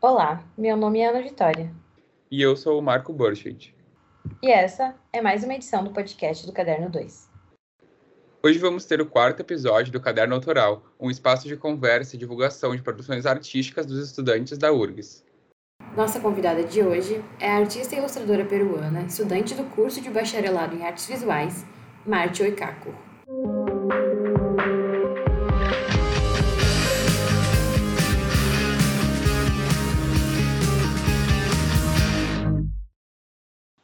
Olá, meu nome é Ana Vitória. E eu sou o Marco Borchardt. E essa é mais uma edição do podcast do Caderno 2. Hoje vamos ter o quarto episódio do Caderno Autoral, um espaço de conversa e divulgação de produções artísticas dos estudantes da URGS. Nossa convidada de hoje é a artista e ilustradora peruana, estudante do curso de bacharelado em artes visuais, Marte Oikako.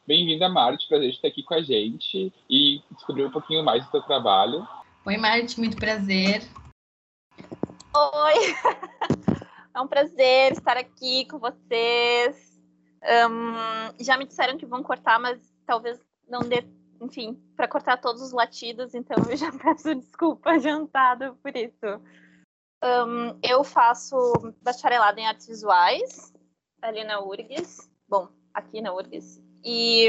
Bem-vinda, Marte. Prazer estar aqui com a gente e descobrir um pouquinho mais do seu trabalho. Oi, Marte. Muito prazer. Oi. É um prazer estar aqui com vocês. Um, já me disseram que vão cortar, mas talvez não dê, enfim, para cortar todos os latidos, então eu já peço desculpa adiantado por isso. Um, eu faço bacharelado em artes visuais ali na URGS. Bom, aqui na URGS. E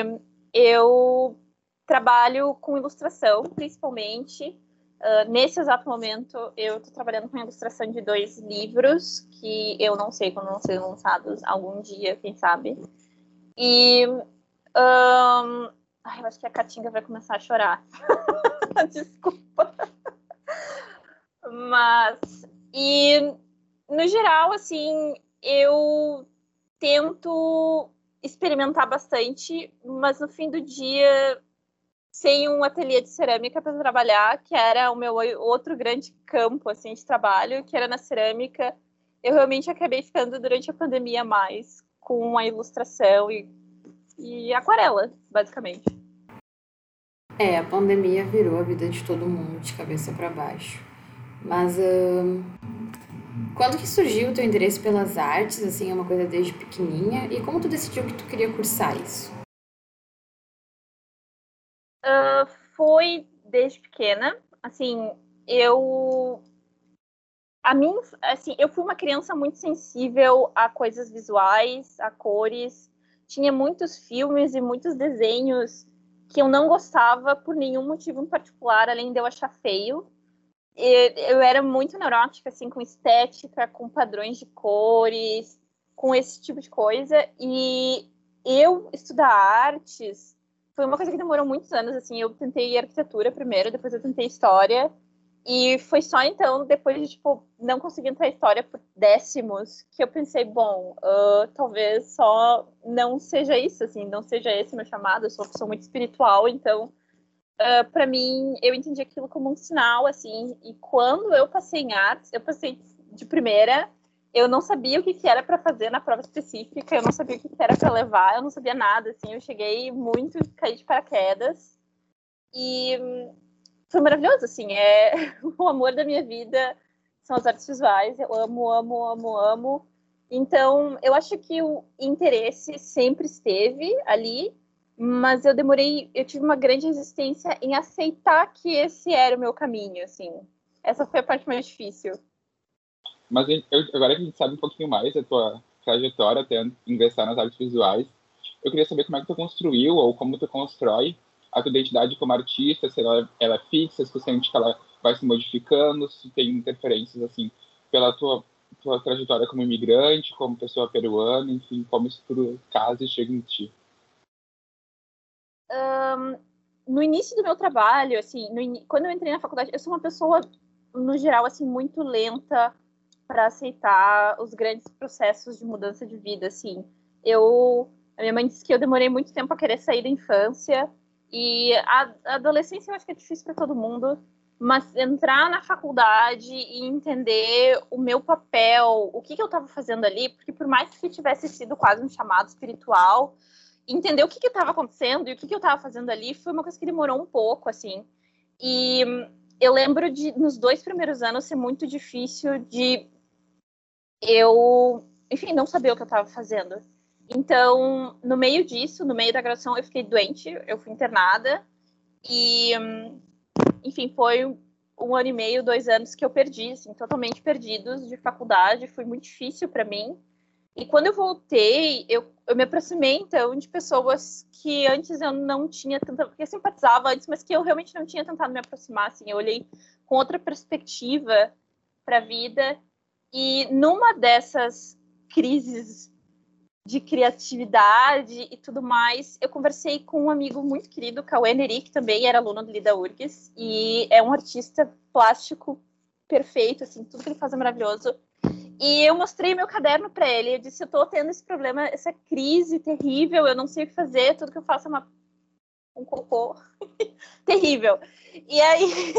eu trabalho com ilustração, principalmente. Uh, nesse exato momento, eu estou trabalhando com a ilustração de dois livros que eu não sei quando vão ser lançados algum dia, quem sabe. E um, ai, eu acho que a Catinga vai começar a chorar. Desculpa. Mas e no geral, assim, eu tento experimentar bastante, mas no fim do dia, sem um ateliê de cerâmica para trabalhar, que era o meu outro grande campo assim de trabalho, que era na cerâmica, eu realmente acabei ficando durante a pandemia mais com a ilustração e, e aquarela, basicamente. É, a pandemia virou a vida de todo mundo de cabeça para baixo. Mas uh, quando que surgiu o teu interesse pelas artes, assim, é uma coisa desde pequenininha? E como tu decidiu que tu queria cursar isso? Uh, foi desde pequena. Assim, eu... A mim, assim, eu fui uma criança muito sensível a coisas visuais, a cores. Tinha muitos filmes e muitos desenhos que eu não gostava por nenhum motivo em particular, além de eu achar feio eu era muito neurótica, assim, com estética, com padrões de cores, com esse tipo de coisa. E eu estudar artes foi uma coisa que demorou muitos anos, assim. Eu tentei arquitetura primeiro, depois eu tentei história. E foi só então, depois de, tipo, não conseguir entrar em história por décimos, que eu pensei, bom, uh, talvez só não seja isso, assim, não seja esse meu chamado. Eu sou uma pessoa muito espiritual, então uh, ah, para mim, eu entendi aquilo como um sinal, assim. E quando eu passei em artes, eu passei de primeira. Eu não sabia o que, que era para fazer na prova específica, eu não sabia o que, que era para levar, eu não sabia nada, assim. Eu cheguei muito, caí de paraquedas. E foi maravilhoso, assim. É o amor da minha vida são as artes visuais. Eu amo, amo, amo, amo. Então, eu acho que o interesse sempre esteve ali, mas eu demorei, eu tive uma grande resistência em aceitar que esse era o meu caminho, assim. Essa foi a parte mais difícil. Mas eu, agora que a gente sabe um pouquinho mais da tua trajetória até ingressar nas artes visuais, eu queria saber como é que tu construiu ou como tu constrói a tua identidade como artista, se ela, ela é fixa, se tu sente que ela vai se modificando, se tem interferências, assim, pela tua, tua trajetória como imigrante, como pessoa peruana, enfim, como isso tudo casa e chega em ti um, no início do meu trabalho, assim, no, quando eu entrei na faculdade, eu sou uma pessoa, no geral, assim, muito lenta para aceitar os grandes processos de mudança de vida, assim. Eu, a minha mãe disse que eu demorei muito tempo a querer sair da infância e a, a adolescência eu acho que é difícil para todo mundo, mas entrar na faculdade e entender o meu papel, o que, que eu estava fazendo ali, porque por mais que tivesse sido quase um chamado espiritual, entender o que estava acontecendo e o que, que eu estava fazendo ali foi uma coisa que demorou um pouco, assim. E eu lembro de, nos dois primeiros anos, ser muito difícil de eu, enfim, não saber o que eu estava fazendo. Então, no meio disso, no meio da graduação, eu fiquei doente, eu fui internada e, enfim, foi um ano e meio, dois anos que eu perdi, assim, totalmente perdidos de faculdade, foi muito difícil para mim. E quando eu voltei, eu, eu me aproximei, então, de pessoas que antes eu não tinha tanta... Porque eu simpatizava antes, mas que eu realmente não tinha tentado me aproximar, assim. Eu olhei com outra perspectiva para a vida. E numa dessas crises de criatividade e tudo mais, eu conversei com um amigo muito querido, Cauê Neri, que também era aluno do Lida URGS, e é um artista plástico perfeito, assim, tudo que ele faz é maravilhoso. E eu mostrei meu caderno para ele. Eu disse: Eu tô tendo esse problema, essa crise terrível. Eu não sei o que fazer. Tudo que eu faço é uma... um cocô terrível. E aí,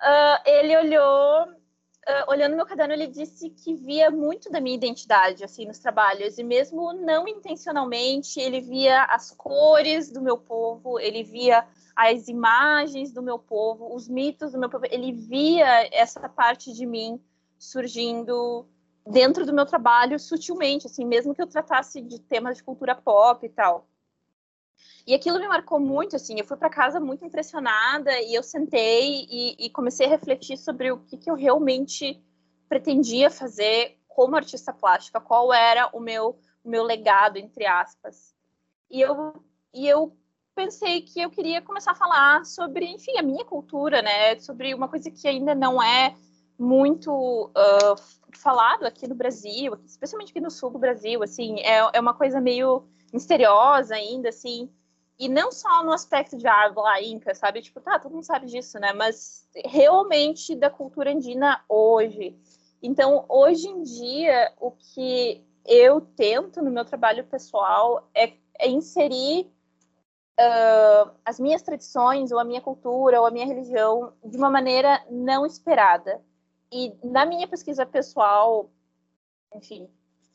uh, ele olhou, uh, olhando meu caderno, ele disse que via muito da minha identidade assim nos trabalhos. E mesmo não intencionalmente, ele via as cores do meu povo, ele via as imagens do meu povo, os mitos do meu povo. Ele via essa parte de mim surgindo dentro do meu trabalho sutilmente, assim, mesmo que eu tratasse de temas de cultura pop e tal. E aquilo me marcou muito, assim, eu fui para casa muito impressionada e eu sentei e, e, comecei a refletir sobre o que, que eu realmente pretendia fazer como artista plástica, qual era o meu, o meu legado, entre aspas. E eu, e eu pensei que eu queria começar a falar sobre, enfim, a minha cultura, né, sobre uma coisa que ainda não é muito uh, falado aqui no Brasil, especialmente aqui no sul do Brasil, assim, é, é uma coisa meio misteriosa ainda, assim, e não só no aspecto de ah, lá, Inca, sabe? Tipo, tá, todo mundo sabe disso, né? Mas realmente da cultura andina hoje. Então, hoje em dia, o que eu tento no meu trabalho pessoal é, é inserir uh, as minhas tradições, ou a minha cultura, ou a minha religião de uma maneira não esperada. E na minha pesquisa pessoal, enfim,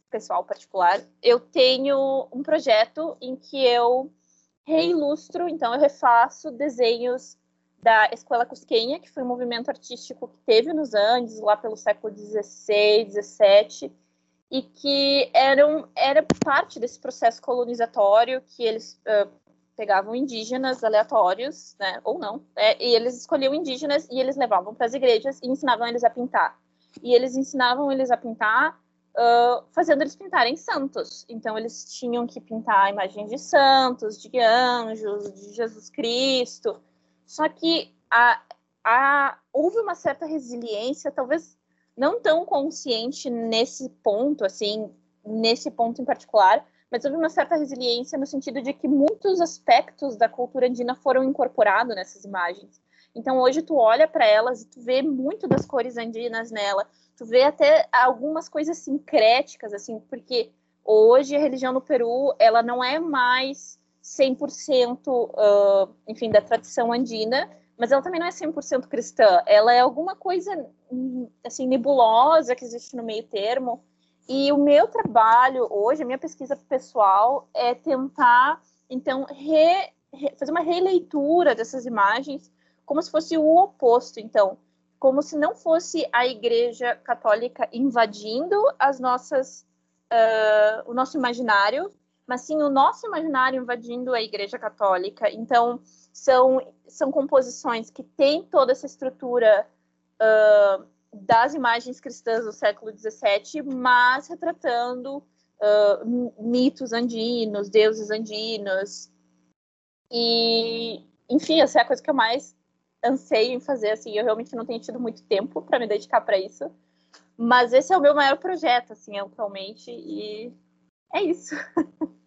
pessoal particular, eu tenho um projeto em que eu reilustro, então eu refaço desenhos da Escola Cusquenha, que foi um movimento artístico que teve nos Andes, lá pelo século XVI, XVII, e que eram, era parte desse processo colonizatório que eles uh, pegavam indígenas aleatórios, né, ou não, né, e eles escolhiam indígenas e eles levavam para as igrejas e ensinavam eles a pintar. E eles ensinavam eles a pintar uh, fazendo eles pintarem santos. Então eles tinham que pintar imagens de santos, de anjos, de Jesus Cristo. Só que a, a, houve uma certa resiliência, talvez não tão consciente nesse ponto, assim, nesse ponto em particular, mas houve uma certa resiliência no sentido de que muitos aspectos da cultura andina foram incorporados nessas imagens. Então hoje tu olha para elas e tu vê muito das cores andinas nela, tu vê até algumas coisas sincréticas assim, porque hoje a religião no Peru, ela não é mais 100% uh, enfim, da tradição andina, mas ela também não é 100% cristã, ela é alguma coisa assim nebulosa que existe no meio termo, e o meu trabalho hoje, a minha pesquisa pessoal, é tentar, então, re, re, fazer uma releitura dessas imagens como se fosse o oposto. Então, como se não fosse a Igreja Católica invadindo as nossas, uh, o nosso imaginário, mas sim o nosso imaginário invadindo a Igreja Católica. Então, são, são composições que têm toda essa estrutura. Uh, das imagens cristãs do século XVII, mas retratando uh, mitos andinos, deuses andinos. E, enfim, essa é a coisa que eu mais anseio em fazer. Assim, eu realmente não tenho tido muito tempo para me dedicar para isso, mas esse é o meu maior projeto, assim, atualmente, e é isso.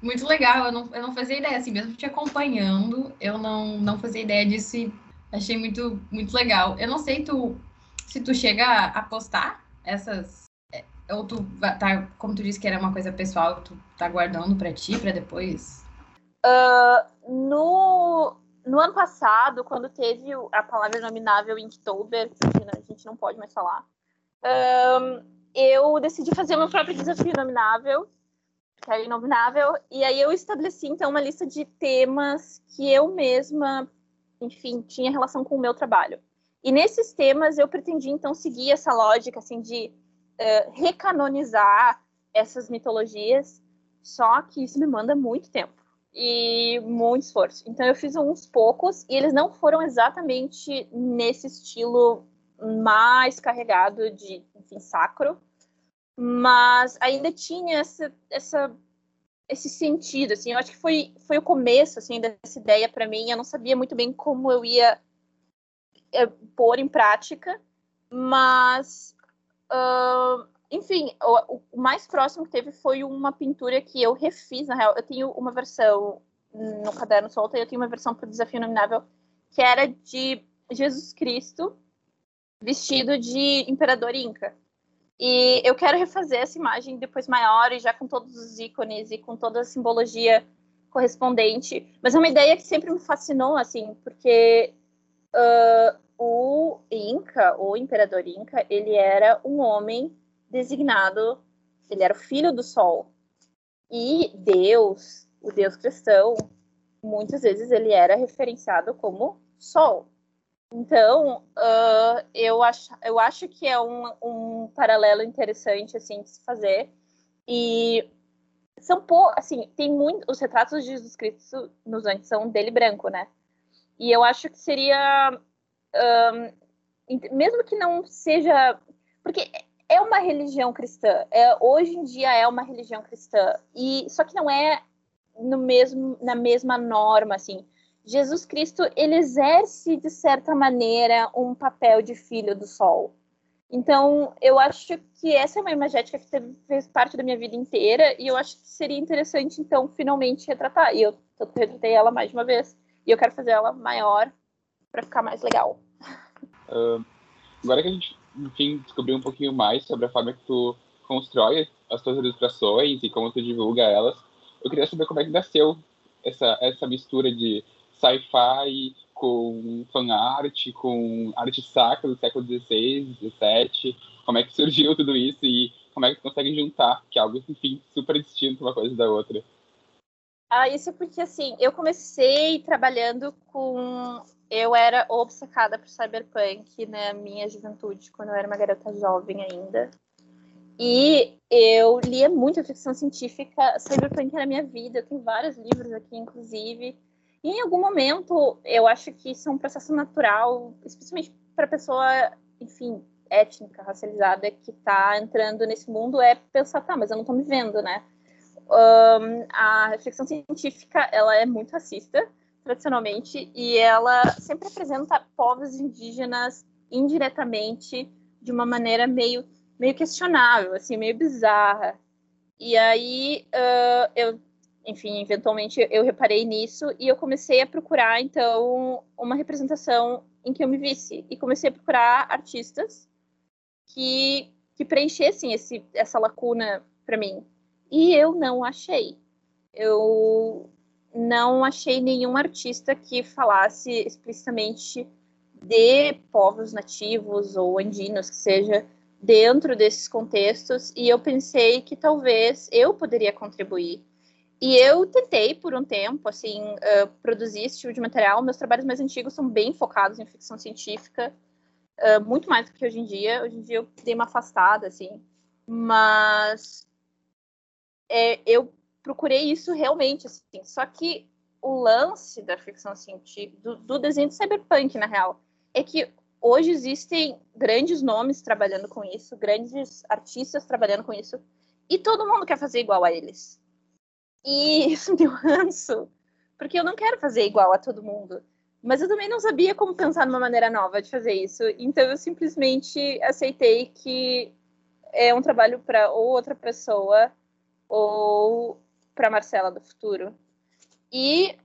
Muito legal, eu não, eu não fazia ideia, assim, mesmo te acompanhando, eu não, não fazia ideia disso e achei muito, muito legal. Eu não sei, tu se tu chega a postar essas é, ou tu tá, como tu disse que era uma coisa pessoal, tu tá guardando para ti para depois? Uh, no, no ano passado, quando teve a palavra nominável Inktober, que a gente não pode mais falar, um, eu decidi fazer meu próprio desafio nominável, que é inominável, e aí eu estabeleci então uma lista de temas que eu mesma, enfim, tinha relação com o meu trabalho. E nesses temas eu pretendi então seguir essa lógica assim de uh, recanonizar essas mitologias, só que isso me manda muito tempo e muito esforço. Então eu fiz uns poucos e eles não foram exatamente nesse estilo mais carregado de, enfim, sacro, mas ainda tinha essa, essa esse sentido, assim, eu acho que foi, foi o começo, assim, dessa ideia para mim, eu não sabia muito bem como eu ia é, pôr em prática, mas, uh, enfim, o, o, mais próximo que teve foi uma pintura que eu refiz, na real, eu tenho uma versão no Caderno Solta e eu tenho uma versão para o Desafio Nominável, que era de Jesus Cristo vestido de imperador inca. E eu quero refazer essa imagem depois maior e já com todos os ícones e com toda a simbologia correspondente. Mas é uma ideia que sempre me fascinou, assim, porque uh, o Inca, o imperador Inca, ele era um homem designado, ele era o filho do Sol. E Deus, o Deus cristão, muitas vezes ele era referenciado como Sol. Então, uh, eu, acho, eu acho que é um, um paralelo interessante, assim, de se fazer. E são poucos, assim, tem muito, os retratos de Jesus Cristo nos antes são dele branco, né? E eu acho que seria, um, mesmo que não seja, porque é uma religião cristã, é, hoje em dia é uma religião cristã, e só que não é no mesmo, na mesma norma, assim, Jesus Cristo ele exerce de certa maneira um papel de filho do sol. Então, eu acho que essa é uma imagética que teve, fez parte da minha vida inteira e eu acho que seria interessante, então, finalmente retratar. E eu, retratei ela mais de uma vez e eu quero fazer ela maior para ficar mais legal. Uh, agora que a gente, enfim, descobriu um pouquinho mais sobre a forma que tu constrói as tuas ilustrações e como tu divulga elas, eu queria saber como é que nasceu essa, essa mistura de sci-fi com fan art, com arte sacra do século XVI, XVII, como é que surgiu tudo isso e como é que tu consegue juntar, que é algo, enfim, super distinto uma coisa da outra. Ah, isso porque, assim, eu comecei trabalhando com... Eu era obcecada por cyberpunk na minha juventude, quando eu era uma garota jovem ainda. E eu lia muita ficção científica, cyberpunk era minha vida, eu tenho vários livros aqui, inclusive. E em algum momento, eu acho que isso é um processo natural, especialmente para pessoa, enfim, étnica, racializada, que está entrando nesse mundo, é pensar, tá, mas eu não estou me vendo, né? Um, a ficção científica, ela é muito racista, tradicionalmente, e ela sempre apresenta povos indígenas indiretamente de uma maneira meio, meio questionável, assim, meio bizarra. E aí uh, eu enfim, eventualmente eu reparei nisso e eu comecei a procurar, então, uma representação em que eu me visse. E comecei a procurar artistas que, que preenchessem esse, essa lacuna para mim. E eu não achei. Eu não achei nenhum artista que falasse explicitamente de povos nativos ou andinos, que seja, dentro desses contextos. E eu pensei que talvez eu poderia contribuir e eu tentei por um tempo, assim, uh, produzir esse tipo de material. Meus trabalhos mais antigos são bem focados em ficção científica, uh, muito mais do que hoje em dia. Hoje em dia eu dei uma afastada, assim. Mas é, eu procurei isso realmente, assim. Só que o lance da ficção científica, do, do desenho de cyberpunk, na real, é que hoje existem grandes nomes trabalhando com isso, grandes artistas trabalhando com isso, e todo mundo quer fazer igual a eles. E isso me ranço, porque eu não quero fazer igual a todo mundo. Mas eu também não sabia como pensar numa maneira nova de fazer isso. Então eu simplesmente aceitei que é um trabalho para ou outra pessoa ou para Marcela do futuro. E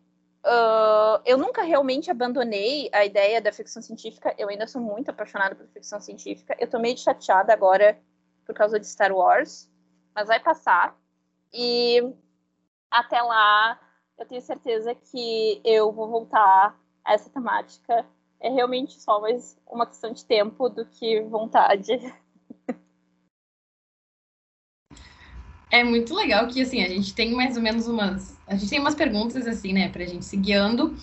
uh, eu nunca realmente abandonei a ideia da ficção científica. Eu ainda sou muito apaixonada por ficção científica. Eu tô meio chateada agora por causa de Star Wars, mas vai passar. E até lá, eu tenho certeza que eu vou voltar a essa temática. É realmente só mais uma questão de tempo do que vontade. É muito legal que, assim, a gente tem mais ou menos umas... A gente tem umas perguntas, assim, né, pra gente se guiando.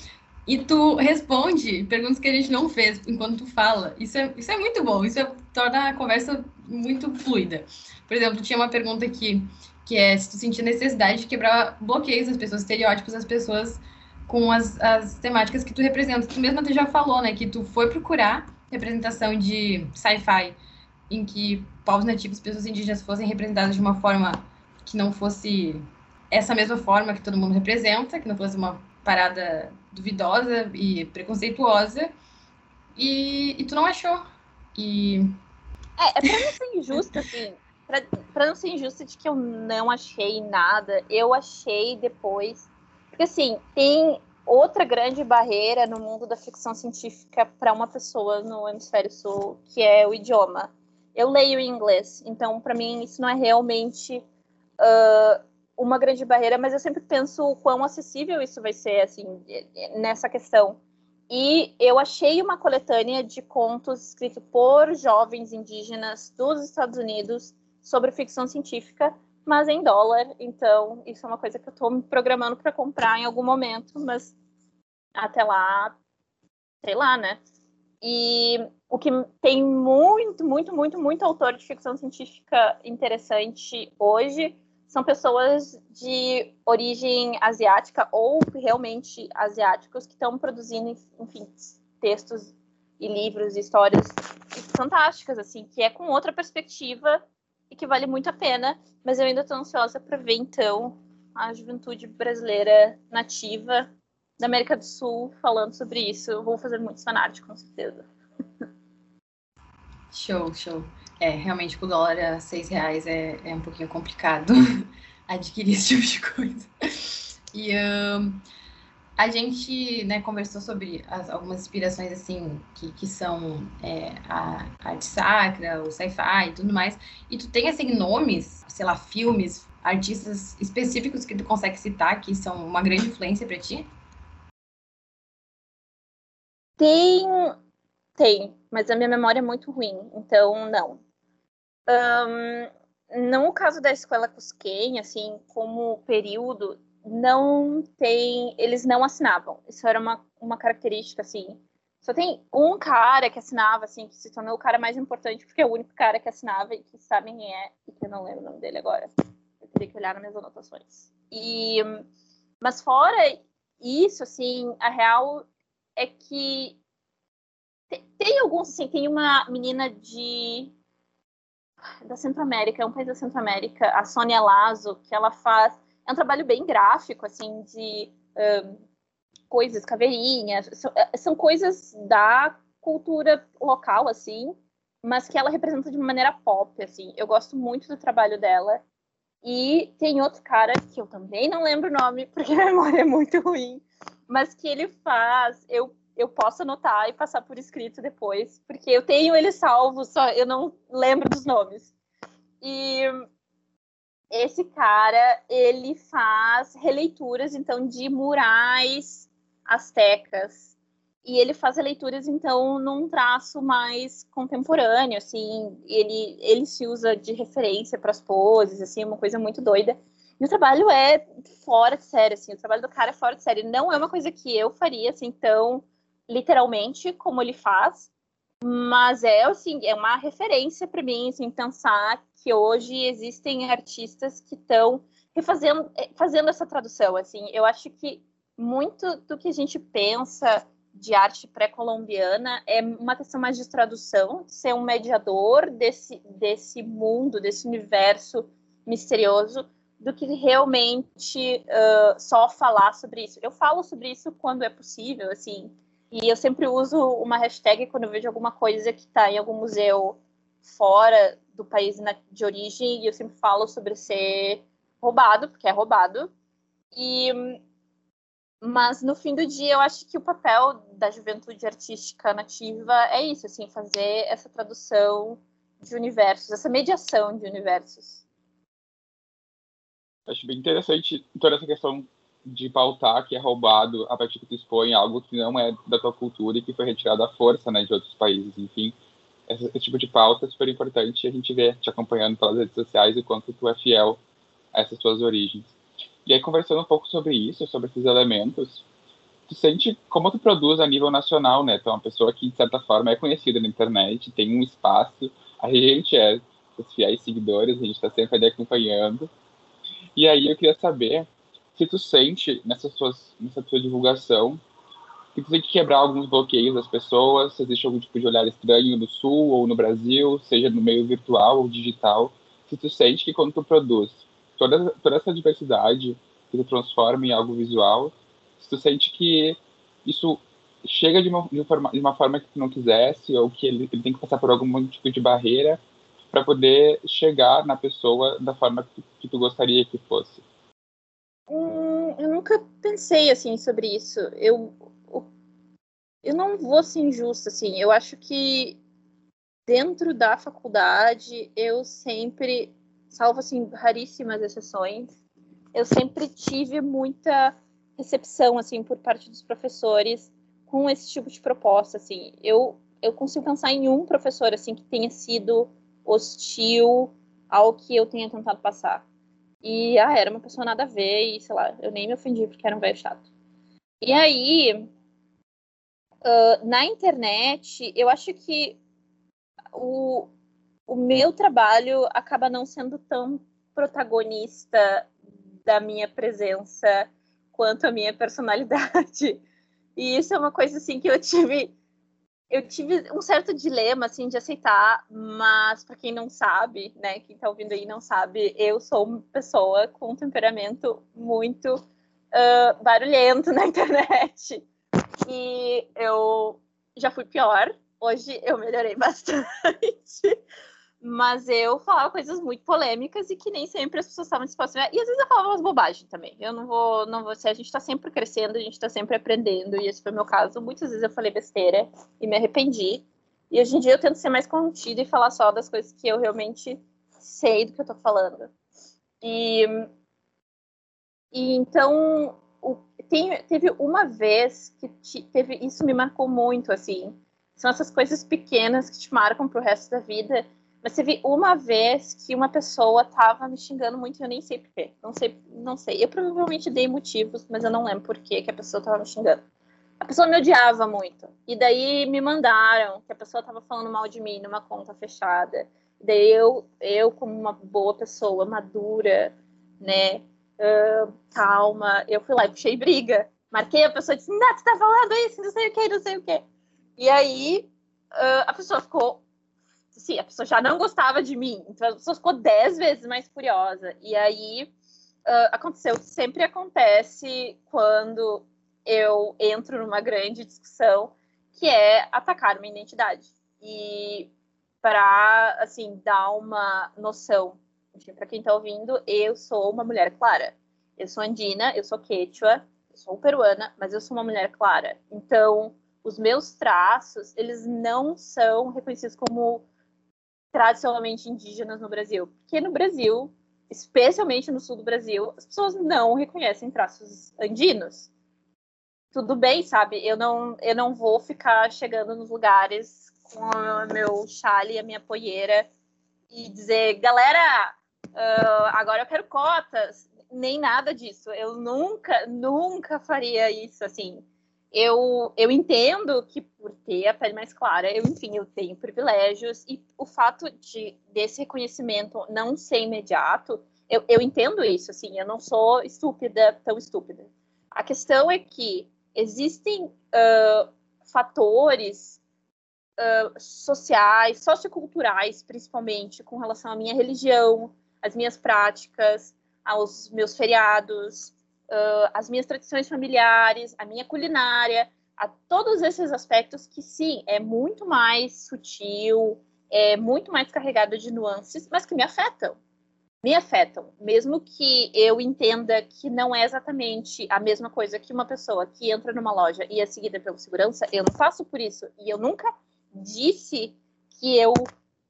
e tu responde perguntas que a gente não fez enquanto tu fala. Isso é, isso é muito bom, isso é, torna a conversa muito fluida. Por exemplo, tinha uma pergunta aqui, que é se tu sentir necessidade de quebrar bloqueios das pessoas, estereótipos das pessoas com as, as temáticas que tu representa. Tu mesma já falou, né, que tu foi procurar representação de sci-fi em que povos nativos, pessoas indígenas fossem representadas de uma forma que não fosse essa mesma forma que todo mundo representa, que não fosse uma parada duvidosa e preconceituosa, e, e tu não achou. E... É, é pra não ser injusto, assim, pra, pra não ser injusto de que eu não achei nada, eu achei depois. Porque, assim, tem outra grande barreira no mundo da ficção científica para uma pessoa no hemisfério sul, que é o idioma. Eu leio em inglês, então, para mim, isso não é realmente. Uh, uma grande barreira, mas eu sempre penso o quão acessível isso vai ser, assim, nessa questão. E eu achei uma coletânea de contos escritos por jovens indígenas dos Estados Unidos sobre ficção científica, mas em dólar. Então, isso é uma coisa que eu estou me programando para comprar em algum momento, mas até lá, sei lá, né? E o que tem muito, muito, muito, muito autor de ficção científica interessante hoje são pessoas de origem asiática ou realmente asiáticos que estão produzindo, enfim, textos e livros e histórias fantásticas, assim, que é com outra perspectiva e que vale muito a pena, mas eu ainda estou ansiosa para ver, então, a juventude brasileira nativa da América do Sul falando sobre isso. Eu vou fazer muitos fanarts, com certeza. Show, show. É, realmente, com o dólar a seis reais é, é um pouquinho complicado adquirir esse tipo de coisa. E um, a gente né, conversou sobre as, algumas inspirações, assim, que, que são é, a, arte sacra, o sci-fi e tudo mais. E tu tem, assim, nomes, sei lá, filmes, artistas específicos que tu consegue citar que são uma grande influência para ti? Tem, tem, mas a minha memória é muito ruim, então não. Um, não o caso da escola Cusquem, assim, como período, não tem, eles não assinavam. Isso era uma, uma característica, assim. Só tem um cara que assinava, assim, que se tornou o cara mais importante, porque é o único cara que assinava e que sabem quem é, e que eu não lembro o nome dele agora. Eu teria que olhar nas minhas anotações. E, mas fora isso, assim, a real é que tem, tem alguns, assim, tem uma menina de da Centro-América, é um país da Centro-América, a Sônia Lazo, que ela faz. É um trabalho bem gráfico, assim, de um, coisas, caveirinhas. São, é, são, coisas da cultura local, assim, mas que ela representa de uma maneira pop, assim. Eu gosto muito do trabalho dela. E tem outro cara que eu também não lembro o nome, porque a memória é muito ruim, mas que ele faz. Eu eu posso anotar e passar por escrito depois, porque eu tenho ele salvo, só eu não lembro dos nomes. E esse cara, ele faz releituras, então, de murais astecas. E ele faz releituras, então, num traço mais contemporâneo, assim. Ele, ele se usa de referência para as poses, assim, uma coisa muito doida. E o trabalho é fora de série, assim. O trabalho do cara é fora de série. Não é uma coisa que eu faria, assim, tão literalmente como ele faz, mas é assim, é uma referência para mim assim, pensar que hoje existem artistas que estão refazendo é, fazendo essa tradução assim. Eu acho que muito do que a gente pensa de arte pré-colombiana é uma questão mais de tradução, ser um mediador desse, desse mundo, desse universo misterioso, do que realmente uh, só falar sobre isso. Eu falo sobre isso quando é possível, assim, e eu sempre uso uma hashtag quando eu vejo alguma coisa que está em algum museu fora do país de origem, e eu sempre falo sobre ser roubado, porque é roubado. E mas no fim do dia eu acho que o papel da juventude artística nativa é isso, assim, fazer essa tradução de universos, essa mediação de universos. Acho bem interessante toda essa questão de pautar que é roubado a partir que tu expõe algo que não é da tua cultura e que foi retirado à força, né, de outros países, enfim. Esse, esse tipo de pauta é super importante a gente ver te acompanhando pelas redes sociais e quanto tu é fiel a essas tuas origens. E aí, conversando um pouco sobre isso, sobre esses elementos, tu sente como tu produz a nível nacional, né? Tu é uma pessoa que, de certa forma, é conhecida na internet, tem um espaço, a gente é os fiéis seguidores, a gente está sempre ali acompanhando. E aí eu queria saber se tu sente nessa, suas, nessa tua divulgação que tu tem que quebrar alguns bloqueios das pessoas, se existe algum tipo de olhar estranho no Sul ou no Brasil, seja no meio virtual ou digital, se tu sente que quando tu produz toda, toda essa diversidade que tu transforma em algo visual, se tu sente que isso chega de uma, de uma, forma, de uma forma que tu não quisesse ou que ele, ele tem que passar por algum tipo de barreira para poder chegar na pessoa da forma que, que tu gostaria que fosse. Hum, eu nunca pensei assim sobre isso. Eu eu não vou ser injusta, assim. Eu acho que dentro da faculdade eu sempre, salvo assim raríssimas exceções, eu sempre tive muita recepção assim por parte dos professores com esse tipo de proposta, assim. Eu eu consigo pensar em um professor assim que tenha sido hostil ao que eu tenha tentado passar. E ah, era uma pessoa nada a ver e sei lá, eu nem me ofendi porque era um velho chato. E aí, Uh, na internet, eu acho que o, o meu trabalho acaba não sendo tão protagonista da minha presença quanto a minha personalidade. E isso é uma coisa assim que eu tive eu tive um certo dilema assim de aceitar, mas para quem não sabe, né, quem está ouvindo aí não sabe, eu sou uma pessoa com um temperamento muito uh, barulhento na internet. E eu já fui pior. Hoje eu melhorei bastante. Mas eu falava coisas muito polêmicas e que nem sempre as pessoas estavam dispostas. E às vezes eu falava umas bobagens também. Eu não vou, não vou ser. A gente tá sempre crescendo, a gente tá sempre aprendendo. E esse foi o meu caso. Muitas vezes eu falei besteira e me arrependi. E hoje em dia eu tento ser mais contida e falar só das coisas que eu realmente sei do que eu tô falando. E, e então tem, teve uma vez que te, teve isso me marcou muito assim são essas coisas pequenas que te marcam pro resto da vida mas teve uma vez que uma pessoa tava me xingando muito e eu nem sei porquê não sei não sei eu provavelmente dei motivos mas eu não lembro por que a pessoa tava me xingando a pessoa me odiava muito e daí me mandaram que a pessoa tava falando mal de mim numa conta fechada e daí eu eu como uma boa pessoa madura né uh, calma. Eu fui lá e puxei briga. Marquei a pessoa e disse, não, você tá falando isso, não sei o que, não sei o que. E aí uh, a pessoa ficou. Sim, a pessoa já não gostava de mim, então a pessoa ficou dez vezes mais furiosa. E aí uh, aconteceu sempre acontece quando eu entro numa grande discussão, que é atacar uma identidade. E para assim dar uma noção para quem está ouvindo, eu sou uma mulher clara. Eu sou andina, eu sou quechua, eu sou peruana, mas eu sou uma mulher clara. Então, os meus traços, eles não são reconhecidos como tradicionalmente indígenas no Brasil. Porque no Brasil, especialmente no sul do Brasil, as pessoas não reconhecem traços andinos. Tudo bem, sabe? Eu não, eu não vou ficar chegando nos lugares com o meu chale e a minha poeira e dizer, galera, uh, agora eu quero cotas, nem nada disso. Eu nunca, nunca faria isso, assim. Eu, eu entendo que por ter a pele mais clara, eu, enfim, eu tenho privilégios e o fato de desse reconhecimento não ser imediato, eu, eu entendo isso, assim, eu não sou estúpida, tão estúpida. A questão é que existem uh, fatores uh, sociais, socioculturais, principalmente, com relação à minha religião, as minhas práticas, aos meus feriados, uh, as minhas tradições familiares, a minha culinária, a todos esses aspectos que sim, é muito mais sutil, é muito mais carregado de nuances, mas que me afetam. Me afetam, mesmo que eu entenda que não é exatamente a mesma coisa que uma pessoa que entra numa loja e é seguida pelo segurança, eu não passo por isso e eu nunca disse que eu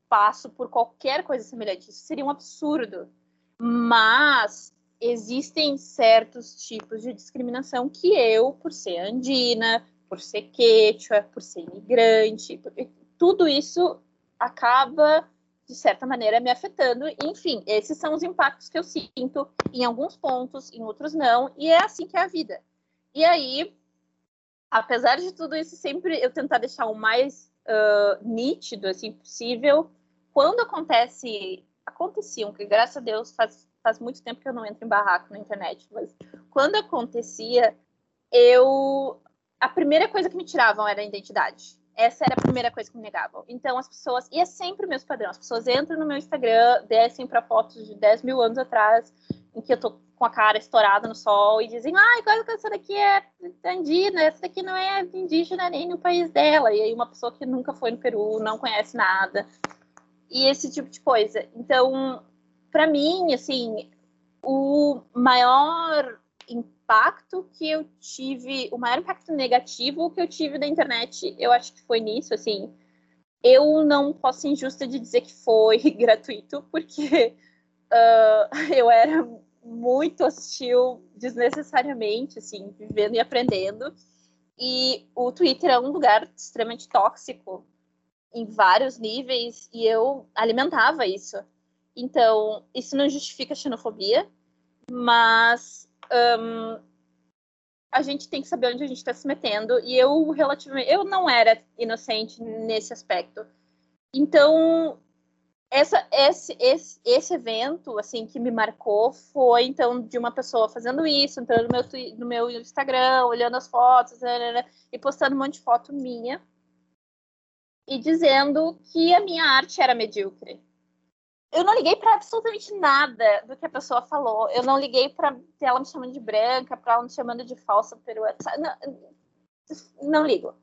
passo por qualquer coisa semelhante. Isso seria um absurdo. Mas existem certos tipos de discriminação que eu, por ser andina, por ser quechua, por ser imigrante, tudo isso acaba, de certa maneira, me afetando. Enfim, esses são os impactos que eu sinto em alguns pontos, em outros não, e é assim que é a vida. E aí, apesar de tudo isso, sempre eu tentar deixar o mais uh, nítido assim possível. Quando acontece, aconteciam, que graças a Deus faz, faz muito tempo que eu não entro em barraco na internet, mas quando acontecia, eu a primeira coisa que me tiravam era a identidade. Essa era a primeira coisa que me negavam. Então, as pessoas. E é sempre o mesmo padrão. As pessoas entram no meu Instagram, descem para fotos de 10 mil anos atrás, em que eu tô com a cara estourada no sol e dizem, ai, ah, essa daqui é andina, essa daqui não é indígena nem no país dela. E aí uma pessoa que nunca foi no Peru, não conhece nada. E esse tipo de coisa. Então, para mim, assim, o maior impacto que eu tive, o maior impacto negativo que eu tive da internet, eu acho que foi nisso, assim. Eu não posso ser injusta de dizer que foi gratuito, porque uh, eu era muito hostil desnecessariamente, assim, vivendo e aprendendo. E o Twitter é um lugar extremamente tóxico em vários níveis e eu alimentava isso. Então, isso não justifica a xenofobia, mas um, a gente tem que saber onde a gente está se metendo. E eu relativamente, eu não era inocente nesse aspecto. Então, essa, esse, esse, esse evento, assim, que me marcou foi, então, de uma pessoa fazendo isso, entrando no meu, no meu Instagram, olhando as fotos, né, né, né, e postando um monte de foto minha, e dizendo que a minha arte era medíocre. Eu não liguei para absolutamente nada do que a pessoa falou. Eu não liguei para ela me chamando de branca, para ela me chamando de falsa peruana. Não, não ligo.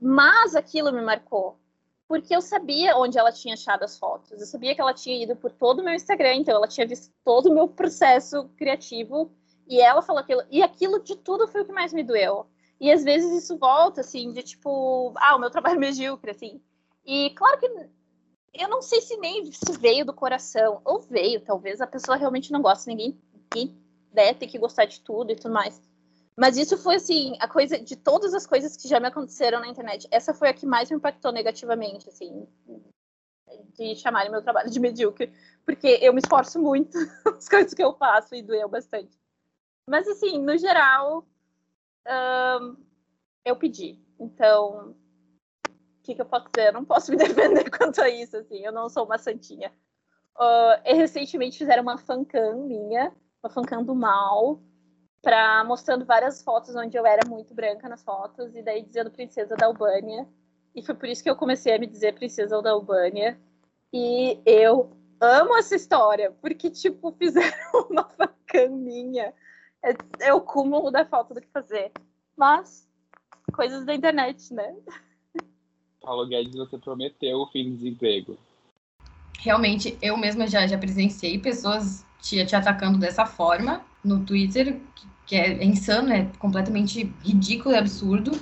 Mas aquilo me marcou porque eu sabia onde ela tinha achado as fotos. Eu sabia que ela tinha ido por todo o meu Instagram, então ela tinha visto todo o meu processo criativo e ela falou aquilo. E aquilo de tudo foi o que mais me doeu. E às vezes isso volta, assim, de tipo, ah, o meu trabalho é medíocre, assim. E claro que eu não sei se nem se veio do coração, ou veio, talvez a pessoa realmente não gosta, ninguém, ninguém né, tem que gostar de tudo e tudo mais. Mas isso foi assim, a coisa de todas as coisas que já me aconteceram na internet, essa foi a que mais me impactou negativamente, assim, de chamarem meu trabalho de medíocre, porque eu me esforço muito nas coisas que eu faço e doeu bastante. Mas assim, no geral, eu pedi. Então, que, que, eu posso dizer? Eu não posso me defender quanto a isso, assim, eu não sou uma santinha. Uh, recentemente fizeram uma fancam minha, uma fancam do mal, pra, mostrando várias fotos onde eu era muito branca nas fotos, e daí dizendo princesa da Albânia. E foi por isso que eu comecei a me dizer princesa da Albânia. E eu amo essa história, porque, tipo, fizeram uma facaninha. É, é o cúmulo da falta do que fazer. Mas, coisas da internet, né? Paulo Guedes, você prometeu o fim do desemprego. Realmente, eu mesma já, já presenciei pessoas te, te atacando dessa forma no Twitter, que é insano, é completamente ridículo e absurdo.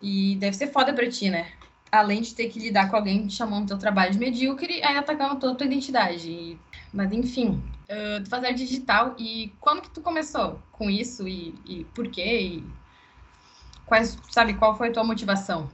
E deve ser foda pra ti, né? Além de ter que lidar com alguém chamando teu trabalho de medíocre, ainda atacando toda a tua identidade. E... Mas enfim, uh, digital. E quando que tu começou com isso? E, e por quê? E quais, sabe, qual foi a tua motivação?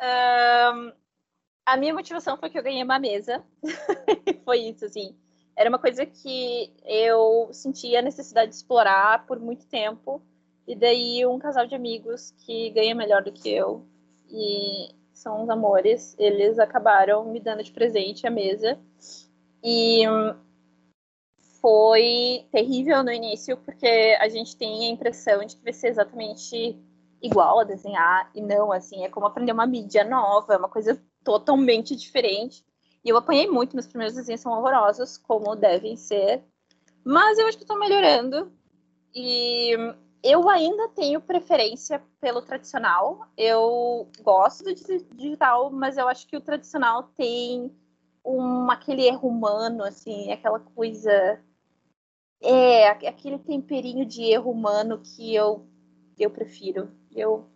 A minha motivação foi que eu ganhei uma mesa. foi isso, assim era uma coisa que eu sentia a necessidade de explorar por muito tempo. E daí um casal de amigos que ganha melhor do que eu e são uns amores, eles acabaram me dando de presente a mesa. E foi terrível no início, porque a gente tem a impressão de que vai ser exatamente igual a desenhar, e não, assim, é como aprender uma mídia nova, é uma coisa totalmente diferente. E eu apanhei muito, meus primeiros desenhos são horrorosos, como devem ser. Mas eu acho que estou melhorando. E eu ainda tenho preferência pelo tradicional. Eu gosto do digital, mas eu acho que o tradicional tem um, aquele erro humano, assim, aquela coisa. É, aquele temperinho de erro humano que eu, eu prefiro. Eu,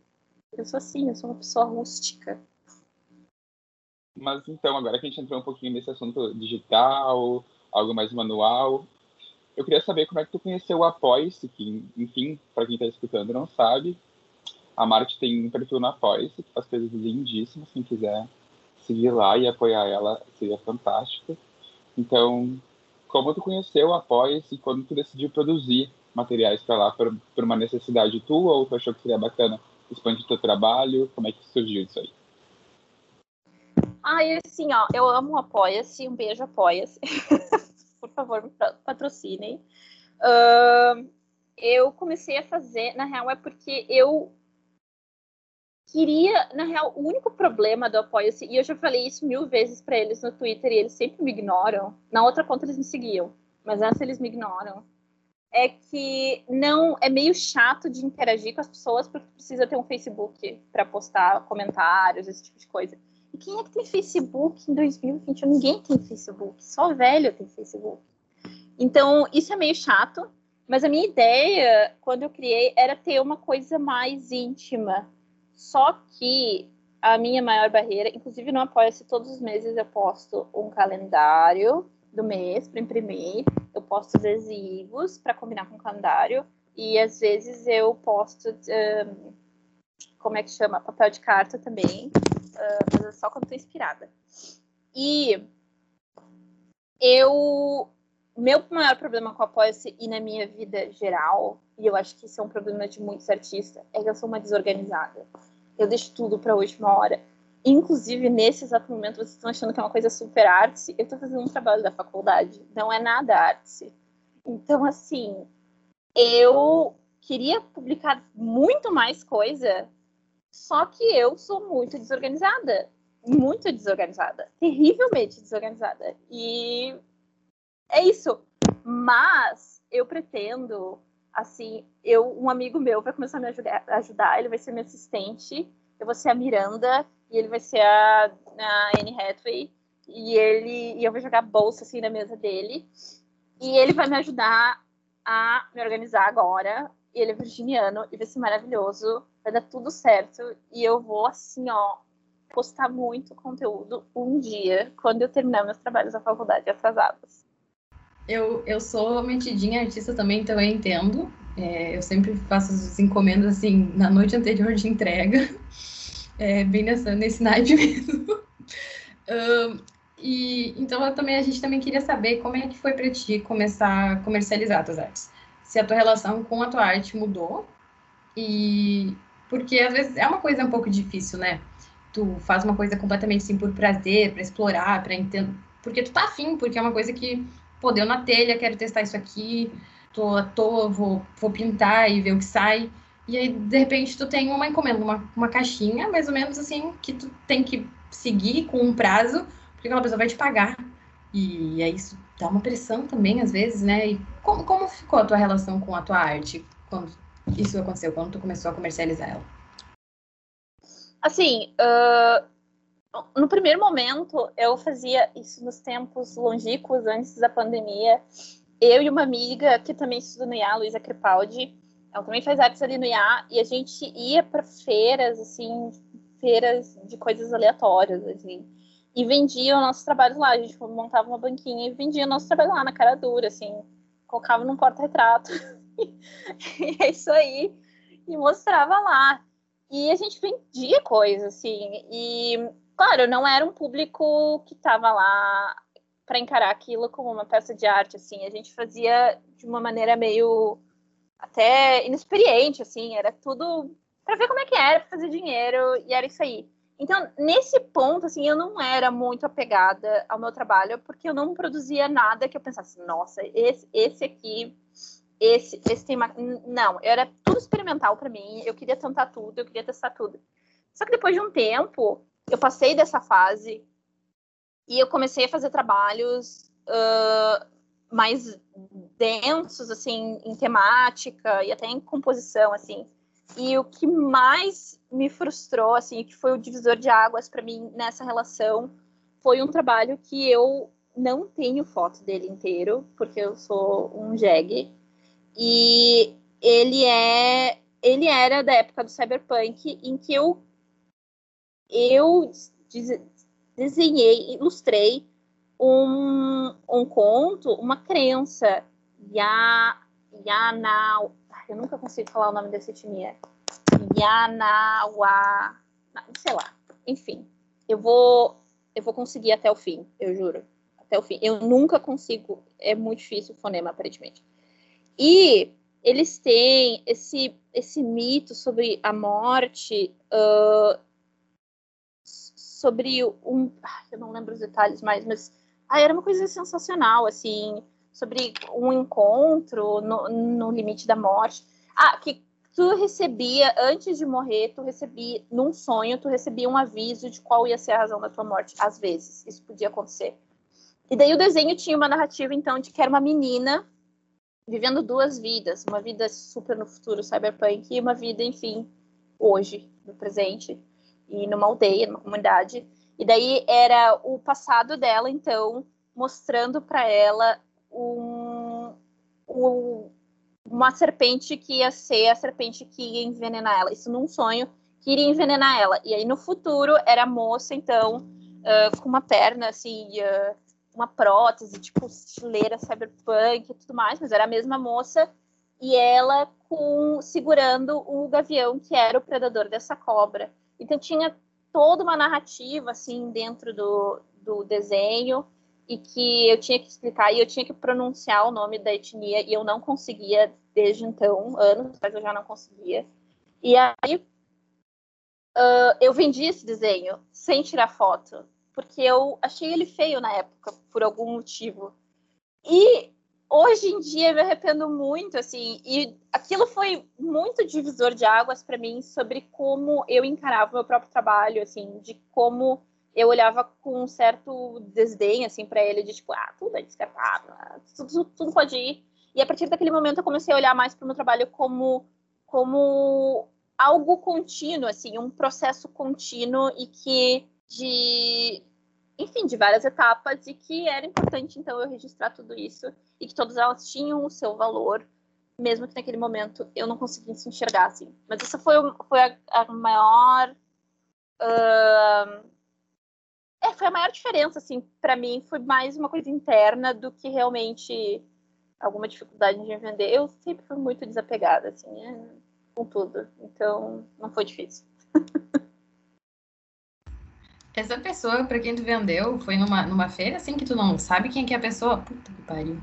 eu sou assim, eu sou uma pessoa rústica. Mas então, agora que a gente entrou um pouquinho nesse assunto digital, algo mais manual, eu queria saber como é que tu conheceu o Apoia-se, que, enfim, para quem está escutando não sabe, a Marte tem um perfil na Apoia-se, que faz coisas lindíssimas, quem quiser seguir lá e apoiar ela seria fantástico. Então, como tu conheceu o Apoia-se e quando tu decidiu produzir materiais para lá por, por uma necessidade tua ou tu achou que seria bacana expandir teu trabalho? Como é que surgiu isso aí? Ah, e assim, ó, eu amo Apoia-se, um beijo, Apoia-se. por favor, me patrocinem. Uh, eu comecei a fazer, na real, é porque eu queria, na real, o único problema do Apoia-se, e eu já falei isso mil vezes para eles no Twitter e eles sempre me ignoram. Na outra conta eles me seguiam, mas antes eles me ignoram. É que não é meio chato de interagir com as pessoas porque precisa ter um Facebook para postar comentários, esse tipo de coisa. E quem é que tem Facebook em 2021? Ninguém tem Facebook, só velho tem Facebook. Então, isso é meio chato, mas a minha ideia, quando eu criei, era ter uma coisa mais íntima. Só que a minha maior barreira, inclusive no Apoia-se, todos os meses eu posto um calendário do mês para imprimir, eu posto adesivos para combinar com o calendário, e às vezes eu posto, um, como é que chama? Papel de carta também, uh, mas é só quando estou inspirada. E eu meu maior problema com o Apoia-se e na minha vida geral, e eu acho que isso é um problema de muitos artistas, é que eu sou uma desorganizada. Eu deixo tudo para a última hora. Inclusive, nesse exato momento, vocês estão achando que é uma coisa super arte. Eu estou fazendo um trabalho da faculdade, não é nada arte. Então, assim, eu queria publicar muito mais coisa, só que eu sou muito desorganizada. Muito desorganizada. Terrivelmente desorganizada. E é isso. Mas eu pretendo, assim, eu um amigo meu vai começar a me ajudar, ajudar ele vai ser meu assistente, eu vou ser a Miranda e ele vai ser a, a Anne Hathaway e ele e eu vou jogar bolsa assim na mesa dele e ele vai me ajudar a me organizar agora. Ele é virginiano e vai ser maravilhoso, vai dar tudo certo e eu vou assim, ó, postar muito conteúdo um dia quando eu terminar meus trabalhos da faculdade atrasados. Eu, eu sou metidinha artista também, então eu entendo. É, eu sempre faço as encomendas assim na noite anterior de entrega, é, bem nessa, nesse naipe mesmo. um, e então também a gente também queria saber como é que foi para ti começar a comercializar tuas artes. Se a tua relação com a tua arte mudou e porque às vezes é uma coisa um pouco difícil, né? Tu faz uma coisa completamente assim por prazer, para explorar, para entender, porque tu tá afim, porque é uma coisa que pô, deu na telha, quero testar isso aqui, tô à toa, vou, vou pintar e ver o que sai. E aí, de repente, tu tem uma encomenda, uma, uma caixinha, mais ou menos assim, que tu tem que seguir com um prazo, porque aquela pessoa vai te pagar. E aí isso dá uma pressão também, às vezes, né? E como, como ficou a tua relação com a tua arte quando isso aconteceu, quando tu começou a comercializar ela? Assim, uh, no primeiro momento, eu fazia isso nos tempos longínquos, antes da pandemia. Eu e uma amiga que também estuda no IA, Luísa Crepaldi, ela também faz artes ali no IA, e a gente ia para feiras, assim, feiras de coisas aleatórias, assim, e vendia o nosso trabalho lá. A gente montava uma banquinha e vendia o nosso trabalho lá na cara dura, assim, colocava num porta-retrato. e é isso aí, e mostrava lá. E a gente vendia coisas, assim, e claro, não era um público que estava lá para encarar aquilo como uma peça de arte, assim. A gente fazia de uma maneira meio até inexperiente, assim. Era tudo para ver como é que era, para fazer dinheiro e era isso aí. Então, nesse ponto, assim, eu não era muito apegada ao meu trabalho, porque eu não produzia nada que eu pensasse, nossa, esse, esse aqui, esse, esse tem uma... Não, era tudo experimental para mim, eu queria tentar tudo, eu queria testar tudo. Só que depois de um tempo, eu passei dessa fase e eu comecei a fazer trabalhos uh, mais densos, assim, em temática e até em composição, assim. E o que mais me frustrou, assim, que foi o divisor de águas para mim nessa relação, foi um trabalho que eu não tenho foto dele inteiro, porque eu sou um jegue. E ele é ele era da época do cyberpunk em que eu eu desenhei, ilustrei um, um conto, uma crença, Ya, Yana, eu nunca consigo falar o nome dessa etnia, Yanawa, sei lá, enfim, eu vou, eu vou conseguir até o fim, eu juro, até o fim. Eu nunca consigo, é muito difícil o fonema, aparentemente. E eles têm esse, esse mito sobre a morte, uh, sobre um. Eu não lembro os detalhes mais, mas ah, era uma coisa sensacional, assim, sobre um encontro no, no limite da morte. Ah, que tu recebia, antes de morrer, tu recebia, num sonho, tu recebia um aviso de qual ia ser a razão da tua morte. Às vezes, isso podia acontecer. E daí o desenho tinha uma narrativa, então, de que era uma menina vivendo duas vidas, uma vida super no futuro, cyberpunk, e uma vida, enfim, hoje, no presente, e numa aldeia, numa comunidade. E daí era o passado dela, então, mostrando para ela um, um, uma serpente que ia ser a serpente que ia envenenar ela. Isso num sonho que iria envenenar ela. E aí no futuro era a moça, então, uh, com uma perna assim, uh, uma prótese, tipo estileira cyberpunk e tudo mais, mas era a mesma moça e ela com segurando o gavião que era o predador dessa cobra. Então tinha toda uma narrativa assim dentro do, do desenho e que eu tinha que explicar e eu tinha que pronunciar o nome da etnia e eu não conseguia desde então, anos, mas eu já não conseguia. E aí uh, eu vendi esse desenho sem tirar foto porque eu achei ele feio na época, por algum motivo. E hoje em dia eu me arrependo muito, assim, e aquilo foi muito divisor de águas para mim sobre como eu encarava o meu próprio trabalho, assim, de como eu olhava com um certo desdém, assim, para ele, de tipo, ah, tudo é descartável, ah, tudo, tudo pode ir. E a partir daquele momento eu comecei a olhar mais para o meu trabalho como, como algo contínuo, assim, um processo contínuo e que de enfim, de várias etapas e que era importante então eu registrar tudo isso e que todas elas tinham o seu valor, mesmo que naquele momento eu não conseguisse enxergar assim. Mas essa foi, foi a, a maior uh... é, foi a maior diferença assim para mim, foi mais uma coisa interna do que realmente alguma dificuldade de vender. Eu sempre fui muito desapegada assim, é, com tudo. Então, não foi difícil. Essa pessoa, para quem tu vendeu, foi numa, numa feira, assim, que tu não sabe quem que é a pessoa? Puta que pariu.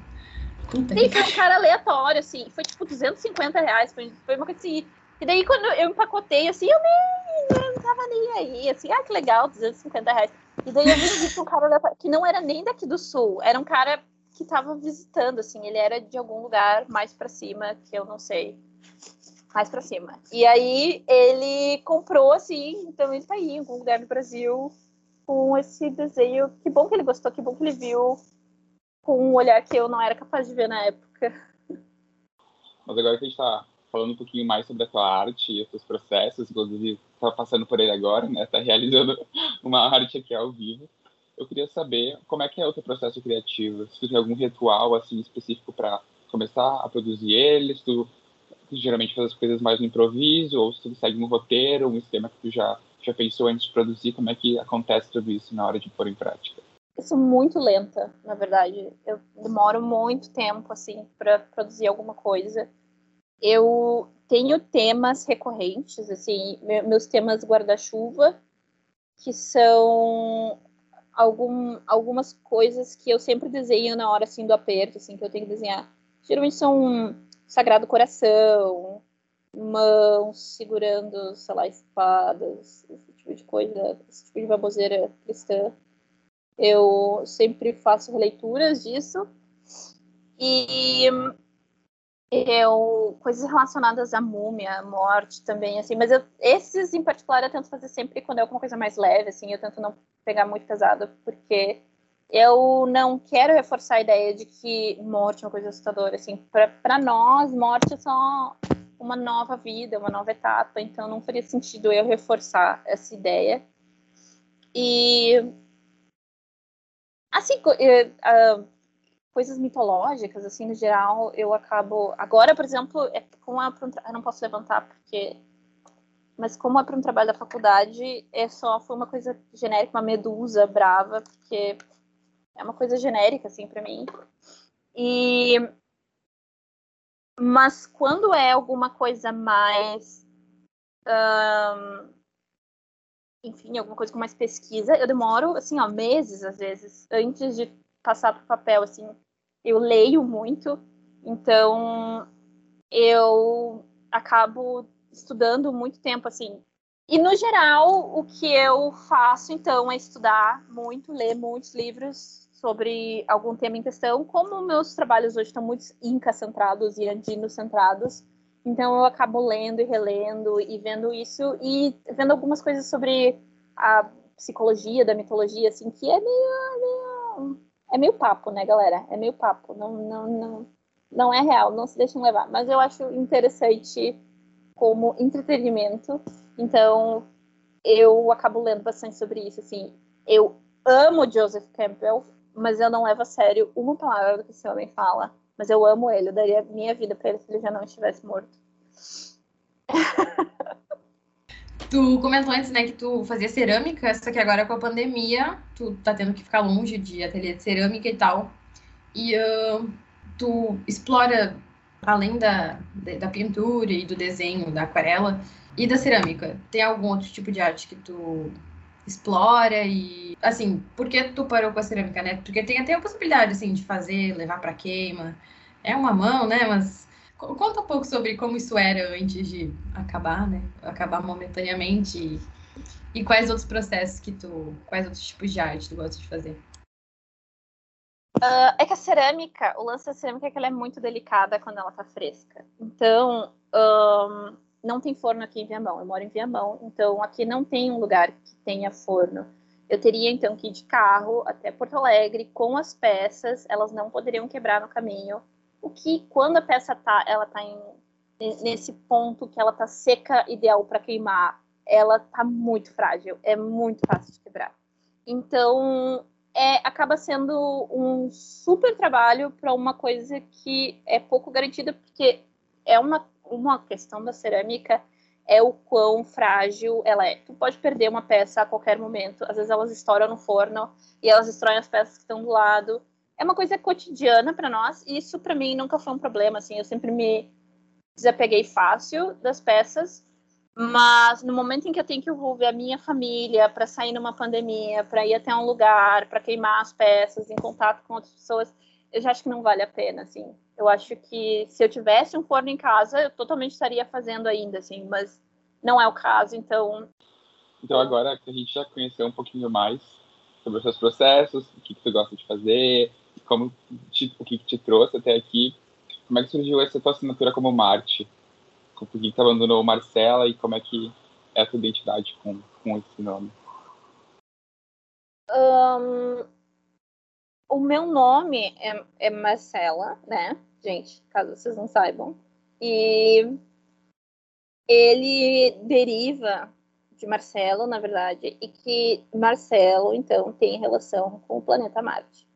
Puta Sim, que foi um cara aleatório, assim. Foi tipo 250 reais. Foi, foi uma coisa assim. E daí, quando eu empacotei, assim, eu nem. Eu não tava nem aí. Assim, ah, que legal, 250 reais. E daí eu vi pra um cara que não era nem daqui do sul. Era um cara que tava visitando, assim. Ele era de algum lugar mais para cima, que eu não sei. Mais para cima. E aí ele comprou, assim, então ele tá aí, em algum lugar do Brasil, com esse desenho. Que bom que ele gostou, que bom que ele viu com um olhar que eu não era capaz de ver na época. Mas agora que a gente está falando um pouquinho mais sobre a tua arte e os teus processos, inclusive está passando por ele agora, né? Está realizando uma arte aqui ao vivo. Eu queria saber como é que é o teu processo criativo. Se tu tem algum ritual assim específico para começar a produzir eles, tu geralmente faz as coisas mais no improviso ou se tu segue um roteiro, um esquema que tu já pensou antes de produzir? Como é que acontece tudo isso na hora de pôr em prática? Eu sou muito lenta, na verdade. Eu demoro muito tempo, assim, para produzir alguma coisa. Eu tenho temas recorrentes, assim, meus temas guarda-chuva, que são algum, algumas coisas que eu sempre desenho na hora, assim, do aperto, assim, que eu tenho que desenhar. Geralmente são Sagrado Coração, mãos segurando, sei lá, espadas, esse tipo de coisa, esse tipo de baboseira cristã. Eu sempre faço releituras disso. E eu coisas relacionadas à múmia, à morte também, assim, mas eu, esses em particular eu tento fazer sempre quando é alguma coisa mais leve, assim, eu tento não pegar muito pesado, porque eu não quero reforçar a ideia de que morte é uma coisa assustadora, assim, para nós, morte é só uma nova vida, uma nova etapa, então não faria sentido eu reforçar essa ideia. E assim, uh, coisas mitológicas, assim, no geral, eu acabo. Agora, por exemplo, é como é um, eu não posso levantar porque. Mas como é para um trabalho da faculdade, é só foi uma coisa genérica, uma medusa brava, porque é uma coisa genérica, assim, para mim. E mas quando é alguma coisa mais. Um, enfim, alguma coisa com mais pesquisa, eu demoro, assim, ó, meses, às vezes, antes de passar para o papel, assim. Eu leio muito, então eu acabo estudando muito tempo, assim. E, no geral, o que eu faço, então, é estudar muito, ler muitos livros sobre algum tema em questão. Como meus trabalhos hoje estão muito inca-centrados e andino-centrados, então eu acabo lendo e relendo e vendo isso e vendo algumas coisas sobre a psicologia da mitologia, assim, que é meio, meio é meio papo, né, galera? É meio papo, não, não, não, não é real, não se deixem levar. Mas eu acho interessante como entretenimento, então eu acabo lendo bastante sobre isso, assim. Eu amo Joseph Campbell, mas eu não levo a sério uma palavra do que esse homem fala. Mas eu amo ele, eu daria minha vida para ele se ele já não estivesse morto. Tu comentou antes, né, que tu fazia cerâmica, só que agora com a pandemia, tu tá tendo que ficar longe de ateliê de cerâmica e tal. E uh, tu explora, além da, da pintura e do desenho, da aquarela e da cerâmica, tem algum outro tipo de arte que tu explora e, assim, por que tu parou com a cerâmica, né? Porque tem até a possibilidade, assim, de fazer, levar para queima. É uma mão, né? Mas conta um pouco sobre como isso era antes de acabar, né? Acabar momentaneamente e, e quais outros processos que tu, quais outros tipos de arte tu gosta de fazer? Uh, é que a cerâmica, o lance da cerâmica é que ela é muito delicada quando ela tá fresca. Então, um, não tem forno aqui em Viamão. Eu moro em Viamão, então aqui não tem um lugar que tenha forno. Eu teria então que ir de carro até Porto Alegre com as peças, elas não poderiam quebrar no caminho. O que, quando a peça tá, ela tá em, nesse ponto que ela tá seca, ideal para queimar, ela tá muito frágil, é muito fácil de quebrar. Então, é, acaba sendo um super trabalho para uma coisa que é pouco garantida, porque é uma, uma questão da cerâmica é o quão frágil ela é. Tu pode perder uma peça a qualquer momento, às vezes elas estouram no forno e elas destroem as peças que estão do lado. É uma coisa cotidiana para nós e isso para mim nunca foi um problema, assim, eu sempre me desapeguei fácil das peças mas no momento em que eu tenho que envolver a minha família para sair numa pandemia, para ir até um lugar, para queimar as peças em contato com outras pessoas, eu já acho que não vale a pena, assim. Eu acho que se eu tivesse um forno em casa, eu totalmente estaria fazendo ainda, assim, mas não é o caso, então. Então agora que a gente já conheceu um pouquinho mais sobre os seus processos, o que, que tu gosta de fazer, como te, o que, que te trouxe até aqui, como é que surgiu essa tua assinatura como Marte? por que tu abandonou Marcela e como é que é a tua identidade com, com esse nome? Um, o meu nome é, é Marcela, né, gente? Caso vocês não saibam. E ele deriva de Marcelo, na verdade, e que Marcelo, então, tem relação com o planeta Marte.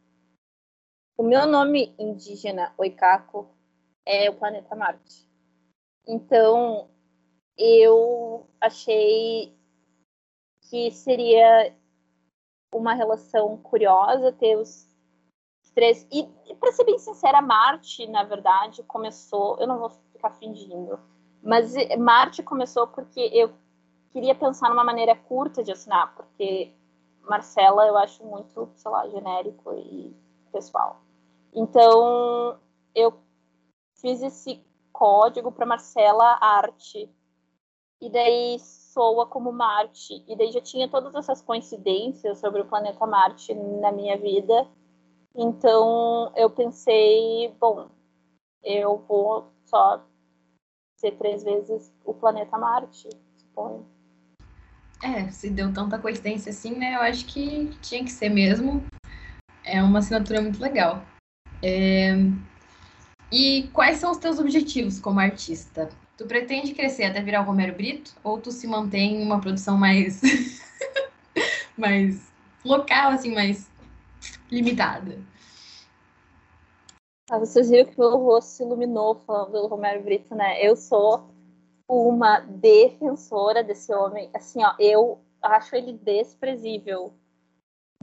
O meu nome indígena, Oikako, é o planeta Marte. Então, eu achei que seria uma relação curiosa ter os três. E, para ser bem sincera, Marte, na verdade, começou. Eu não vou ficar fingindo, mas Marte começou porque eu queria pensar numa maneira curta de assinar, porque Marcela eu acho muito, sei lá, genérico e pessoal. Então, eu fiz esse código para Marcela Arte. E daí soa como Marte. E daí já tinha todas essas coincidências sobre o planeta Marte na minha vida. Então eu pensei, bom, eu vou só ser três vezes o planeta Marte, suponho. É, se deu tanta coincidência assim, né? Eu acho que tinha que ser mesmo. É uma assinatura muito legal. É, e quais são os teus objetivos como artista? Tu pretende crescer até virar o Romero Brito ou tu se mantém em uma produção mais mais local assim, mais limitada? Ah, vocês viram que meu rosto se iluminou falando do Romero Brito, né? Eu sou uma defensora desse homem. Assim, ó, eu acho ele desprezível.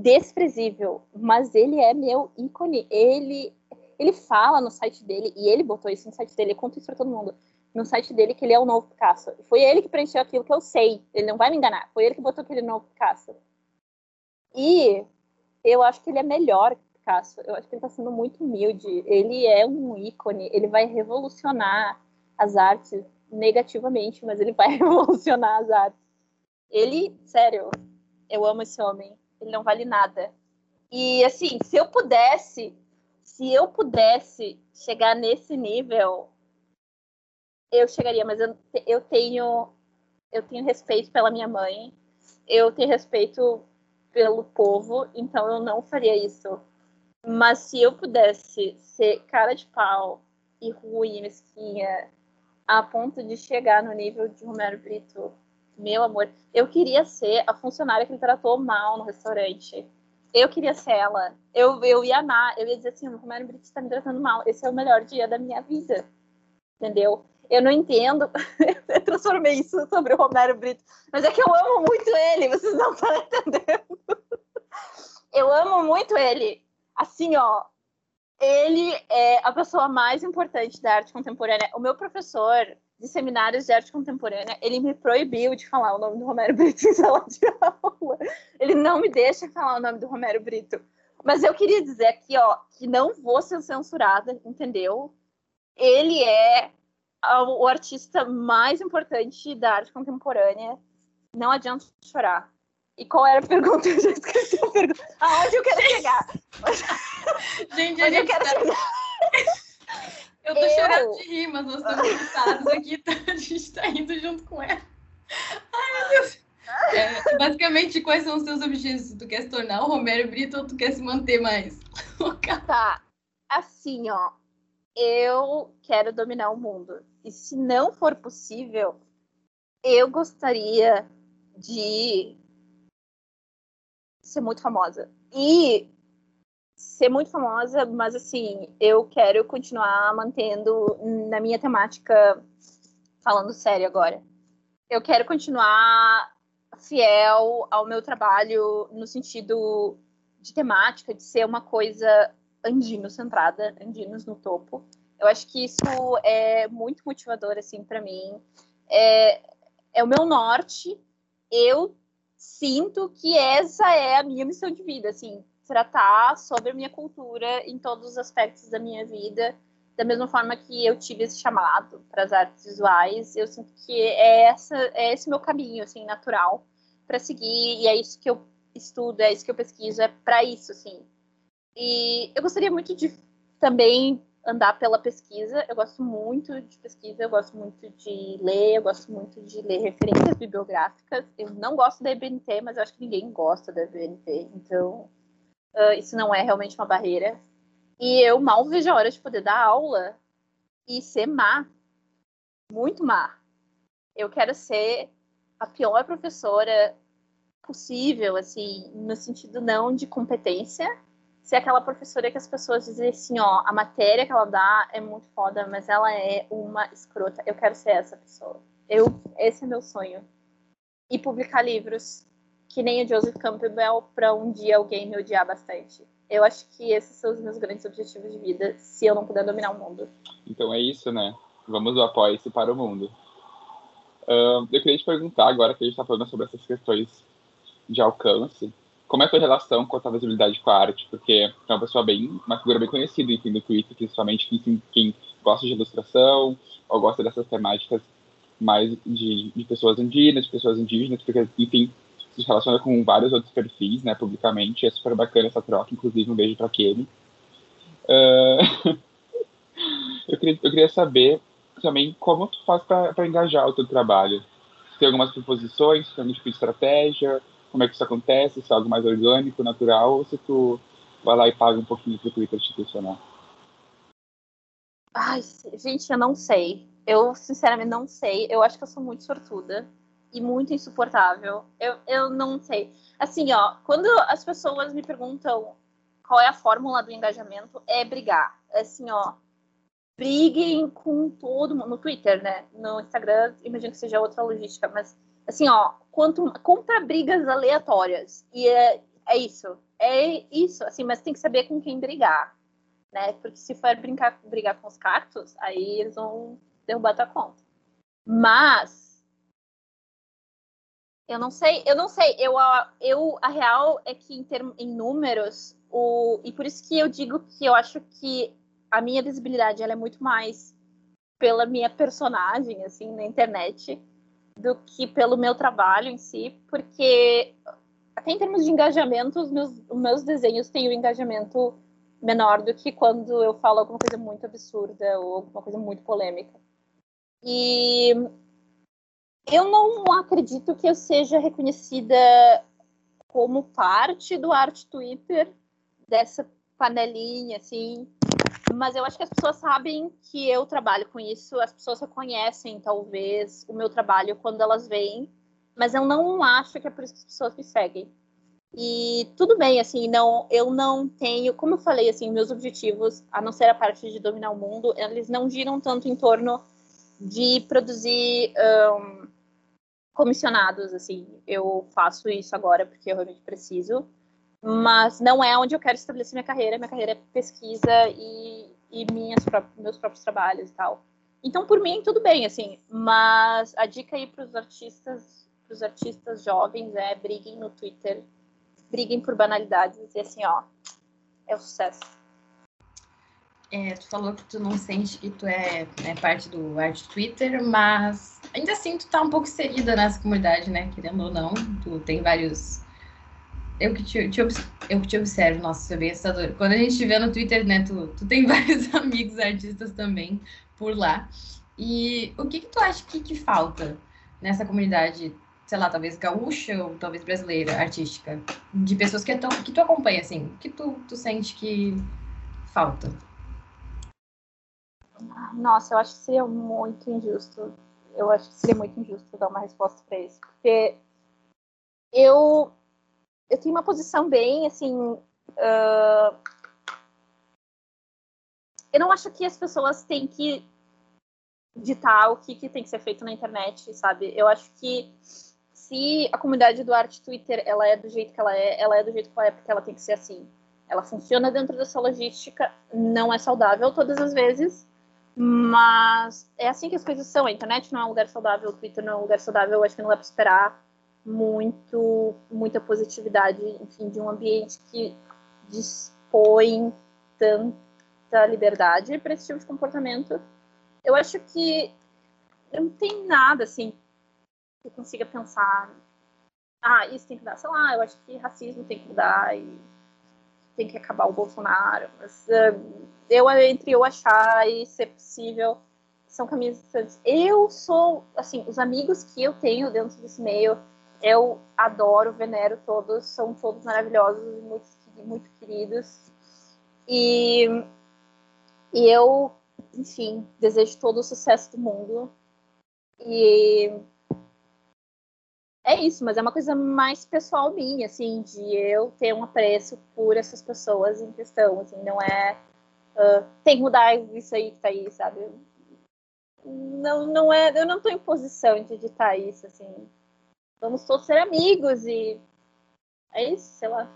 Desprezível. Mas ele é meu ícone. Ele ele fala no site dele, e ele botou isso no site dele, ele conta isso pra todo mundo, no site dele que ele é o novo Picasso. Foi ele que preencheu aquilo que eu sei, ele não vai me enganar, foi ele que botou aquele novo Picasso. E eu acho que ele é melhor Picasso, eu acho que ele tá sendo muito humilde, ele é um ícone, ele vai revolucionar as artes negativamente, mas ele vai revolucionar as artes. Ele, sério, eu amo esse homem. Ele não vale nada. E assim, se eu pudesse, se eu pudesse chegar nesse nível, eu chegaria, mas eu, eu tenho eu tenho respeito pela minha mãe, eu tenho respeito pelo povo, então eu não faria isso. Mas se eu pudesse ser cara de pau e ruim, mesquinha, a ponto de chegar no nível de Romero Brito, meu amor, eu queria ser a funcionária que ele tratou mal no restaurante. Eu queria ser ela. Eu, eu ia amar, eu ia dizer assim, Romero Brito está me tratando mal, esse é o melhor dia da minha vida. Entendeu? Eu não entendo. eu transformei isso sobre o Romero Brito. Mas é que eu amo muito ele, vocês não estão entendendo. eu amo muito ele. Assim, ó. Ele é a pessoa mais importante da arte contemporânea. O meu professor de seminários de arte contemporânea, ele me proibiu de falar o nome do Romero Brito em sala de aula. Ele não me deixa falar o nome do Romero Brito. Mas eu queria dizer aqui, ó, que não vou ser censurada, entendeu? Ele é o artista mais importante da arte contemporânea. Não adianta chorar. E qual era a pergunta? Eu já esqueci a pergunta. Aonde eu quero chegar? Gente, a gente eu quero tá... chegar. Eu tô eu... chorando de rir, mas nós estamos cansados aqui, então a gente tá indo junto com ela. Ai, meu Deus. É, basicamente, quais são os seus objetivos? Tu quer se tornar o Romero Brito ou tu quer se manter mais Tá. Assim, ó eu quero dominar o mundo. E se não for possível, eu gostaria de ser muito famosa. E ser muito famosa, mas assim, eu quero continuar mantendo na minha temática, falando sério agora. Eu quero continuar fiel ao meu trabalho no sentido de temática, de ser uma coisa andino centrada, andinos no topo. Eu acho que isso é muito motivador, assim, para mim. É, é o meu norte. Eu sinto que essa é a minha missão de vida, assim, tratar sobre a minha cultura em todos os aspectos da minha vida, da mesma forma que eu tive esse chamado para as artes visuais, eu sinto que é, essa, é esse meu caminho, assim, natural para seguir, e é isso que eu estudo, é isso que eu pesquiso, é para isso, assim, e eu gostaria muito de também andar pela pesquisa. Eu gosto muito de pesquisa, eu gosto muito de ler, eu gosto muito de ler referências bibliográficas. Eu não gosto da EBNT, mas eu acho que ninguém gosta da EBNT, então uh, isso não é realmente uma barreira. E eu mal vejo a hora de poder dar aula e ser má, muito má. Eu quero ser a pior professora possível, assim, no sentido não de competência, ser aquela professora que as pessoas dizem assim, ó, a matéria que ela dá é muito foda, mas ela é uma escrota. Eu quero ser essa pessoa. Eu, esse é meu sonho. E publicar livros que nem o Joseph Campbell para um dia alguém me odiar bastante. Eu acho que esses são os meus grandes objetivos de vida, se eu não puder dominar o mundo. Então é isso, né? Vamos do apoio-se para o mundo. Uh, eu queria te perguntar, agora que a gente está falando sobre essas questões de alcance, como é a tua relação com a tua visibilidade com a arte? Porque é uma pessoa bem, uma figura bem conhecida, enfim, do Twitter, principalmente quem, quem gosta de ilustração ou gosta dessas temáticas mais de, de pessoas indígenas, de pessoas indígenas, porque, enfim, se relaciona com vários outros perfis, né, publicamente. É super bacana essa troca, inclusive um beijo para aquele. Uh... eu, queria, eu queria saber também como tu faz para engajar o teu trabalho. Tem algumas proposições, tem algum tipo de estratégia? Como é que isso acontece, se é algo mais orgânico, natural, ou se tu vai lá e paga um pouquinho pro Twitter institucional? Ai, gente, eu não sei. Eu, sinceramente, não sei. Eu acho que eu sou muito sortuda e muito insuportável. Eu, eu não sei. Assim, ó, quando as pessoas me perguntam qual é a fórmula do engajamento, é brigar. É assim, ó, briguem com todo mundo. No Twitter, né? No Instagram, imagino que seja outra logística, mas assim, ó, quanto compra brigas aleatórias. E é, é isso. É isso, assim, mas tem que saber com quem brigar, né? Porque se for brincar, brigar com os cactos, aí eles vão derrubar tua conta. Mas eu não sei, eu não sei. Eu, eu a real é que em, term, em números, o, e por isso que eu digo que eu acho que a minha visibilidade ela é muito mais pela minha personagem, assim, na internet, do que pelo meu trabalho em si, porque até em termos de engajamento, os meus, os meus desenhos têm um engajamento menor do que quando eu falo alguma coisa muito absurda ou alguma coisa muito polêmica. E eu não acredito que eu seja reconhecida como parte do arte Twitter dessa panelinha, assim. Mas eu acho que as pessoas sabem que eu trabalho com isso, as pessoas reconhecem, talvez, o meu trabalho quando elas veem, mas eu não acho que é por isso que as pessoas me seguem. E tudo bem, assim, não, eu não tenho, como eu falei, assim, meus objetivos, a não ser a parte de dominar o mundo, eles não giram tanto em torno de produzir um, comissionados, assim. Eu faço isso agora porque eu realmente preciso, mas não é onde eu quero estabelecer minha carreira. Minha carreira é pesquisa e, e minhas meus próprios trabalhos e tal. Então, por mim, tudo bem, assim. Mas a dica aí para os artistas, os artistas jovens é briguem no Twitter, briguem por banalidades e assim, ó, é o sucesso. É, tu falou que tu não sente que tu é, é parte do art Twitter, mas ainda assim tu tá um pouco inserida nessa comunidade, né? Querendo ou não, tu tem vários eu que te, te, eu que te observo, nossa, isso é bem assustador. Quando a gente te vê no Twitter, né, tu, tu tem vários amigos artistas também por lá. E o que que tu acha que, que falta nessa comunidade, sei lá, talvez gaúcha ou talvez brasileira, artística, de pessoas que, tu, que tu acompanha, assim, o que tu, tu sente que falta? Nossa, eu acho que seria muito injusto. Eu acho que seria muito injusto dar uma resposta para isso, porque eu eu tenho uma posição bem, assim. Uh, eu não acho que as pessoas têm que ditar o que, que tem que ser feito na internet, sabe? Eu acho que se a comunidade do arte Twitter ela é do jeito que ela é, ela é do jeito que ela é porque ela tem que ser assim. Ela funciona dentro dessa logística, não é saudável todas as vezes, mas é assim que as coisas são. A internet não é um lugar saudável, o Twitter não é um lugar saudável, acho que não dá para esperar muito, muita positividade, enfim, de um ambiente que dispõe tanta liberdade para esse tipo de comportamento. Eu acho que não tem nada assim que consiga pensar, ah, isso tem que dar, sei lá, eu acho que racismo tem que mudar e tem que acabar o Bolsonaro, mas uh, eu entre eu achar e ser possível são distantes. Eu sou, assim, os amigos que eu tenho dentro desse meio eu adoro, venero todos, são todos maravilhosos, muito, muito queridos. E, e eu, enfim, desejo todo o sucesso do mundo. E é isso, mas é uma coisa mais pessoal minha, assim, de eu ter um apreço por essas pessoas em questão, assim, não é uh, tem que mudar isso aí que tá aí, sabe? Não, não é, eu não tô em posição de editar isso, assim, vamos todos ser amigos e é isso, sei lá.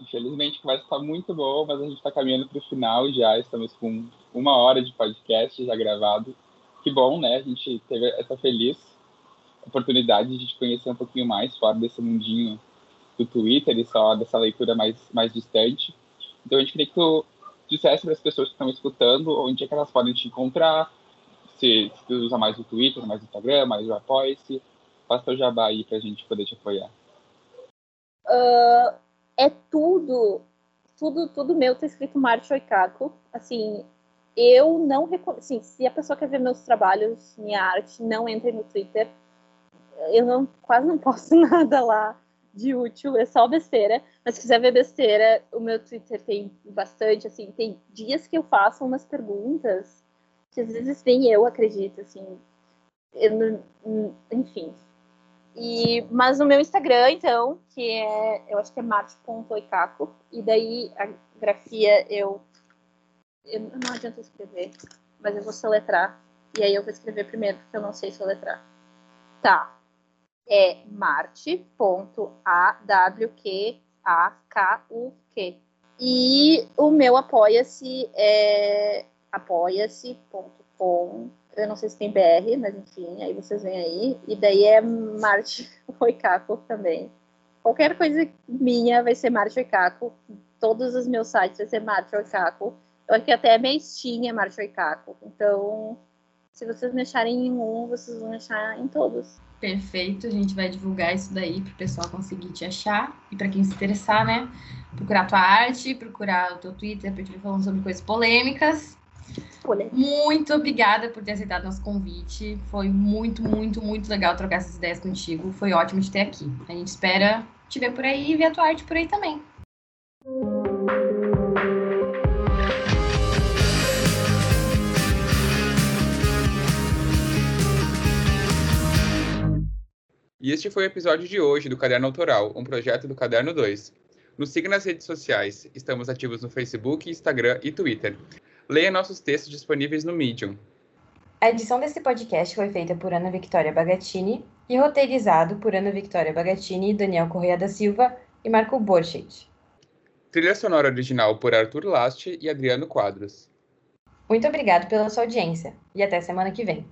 Infelizmente a conversa está muito boa, mas a gente está caminhando para o final já. Estamos com uma hora de podcast já gravado. Que bom, né? A gente teve essa feliz oportunidade de te conhecer um pouquinho mais fora desse mundinho do Twitter e só dessa leitura mais, mais distante. Então a gente queria que tu dissesse para as pessoas que estão escutando onde é que elas podem te encontrar, se, se usa mais o Twitter, mais o Instagram, mais o Apoia-se, faça o jabá aí pra gente poder te apoiar. Uh, é tudo, tudo, tudo meu tá escrito Marte Oikako. Assim, eu não recomendo. Assim, se a pessoa quer ver meus trabalhos, minha arte, não entre no Twitter. Eu não, quase não posto nada lá de útil, é só besteira. Mas se quiser ver besteira, o meu Twitter tem bastante, assim, tem dias que eu faço umas perguntas que às vezes nem eu acredito, assim. Eu, enfim. E, mas no meu Instagram, então, que é, eu acho que é marte.oikako, e daí a grafia eu, eu não adianta escrever, mas eu vou soletrar. E aí eu vou escrever primeiro, porque eu não sei soletrar. Tá. É marte.awqaku-q. E o meu apoia-se é apoia-se.com. Eu não sei se tem BR, mas enfim, aí vocês vêm aí. E daí é Marte Oikako também. Qualquer coisa minha vai ser Marte Oikako. Todos os meus sites vai ser Marte Oikako. Eu aqui até é minha Steam, é Marcha Caco. Então, se vocês me acharem em um, vocês vão achar em todos. Perfeito, a gente vai divulgar isso daí para o pessoal conseguir te achar e para quem se interessar, né? Procurar tua arte, procurar o teu Twitter, para te falando sobre coisas polêmicas. Muito obrigada por ter aceitado nosso convite. Foi muito, muito, muito legal trocar essas ideias contigo. Foi ótimo te ter aqui. A gente espera te ver por aí e ver a tua arte por aí também. E este foi o episódio de hoje do Caderno Autoral, um projeto do Caderno 2. Nos siga nas redes sociais. Estamos ativos no Facebook, Instagram e Twitter. Leia nossos textos disponíveis no Medium. A edição desse podcast foi feita por Ana Victoria Bagatini e roteirizado por Ana Victoria Bagatini, Daniel Correia da Silva e Marco Borchet. Trilha sonora original por Arthur Last e Adriano Quadros. Muito obrigado pela sua audiência e até semana que vem.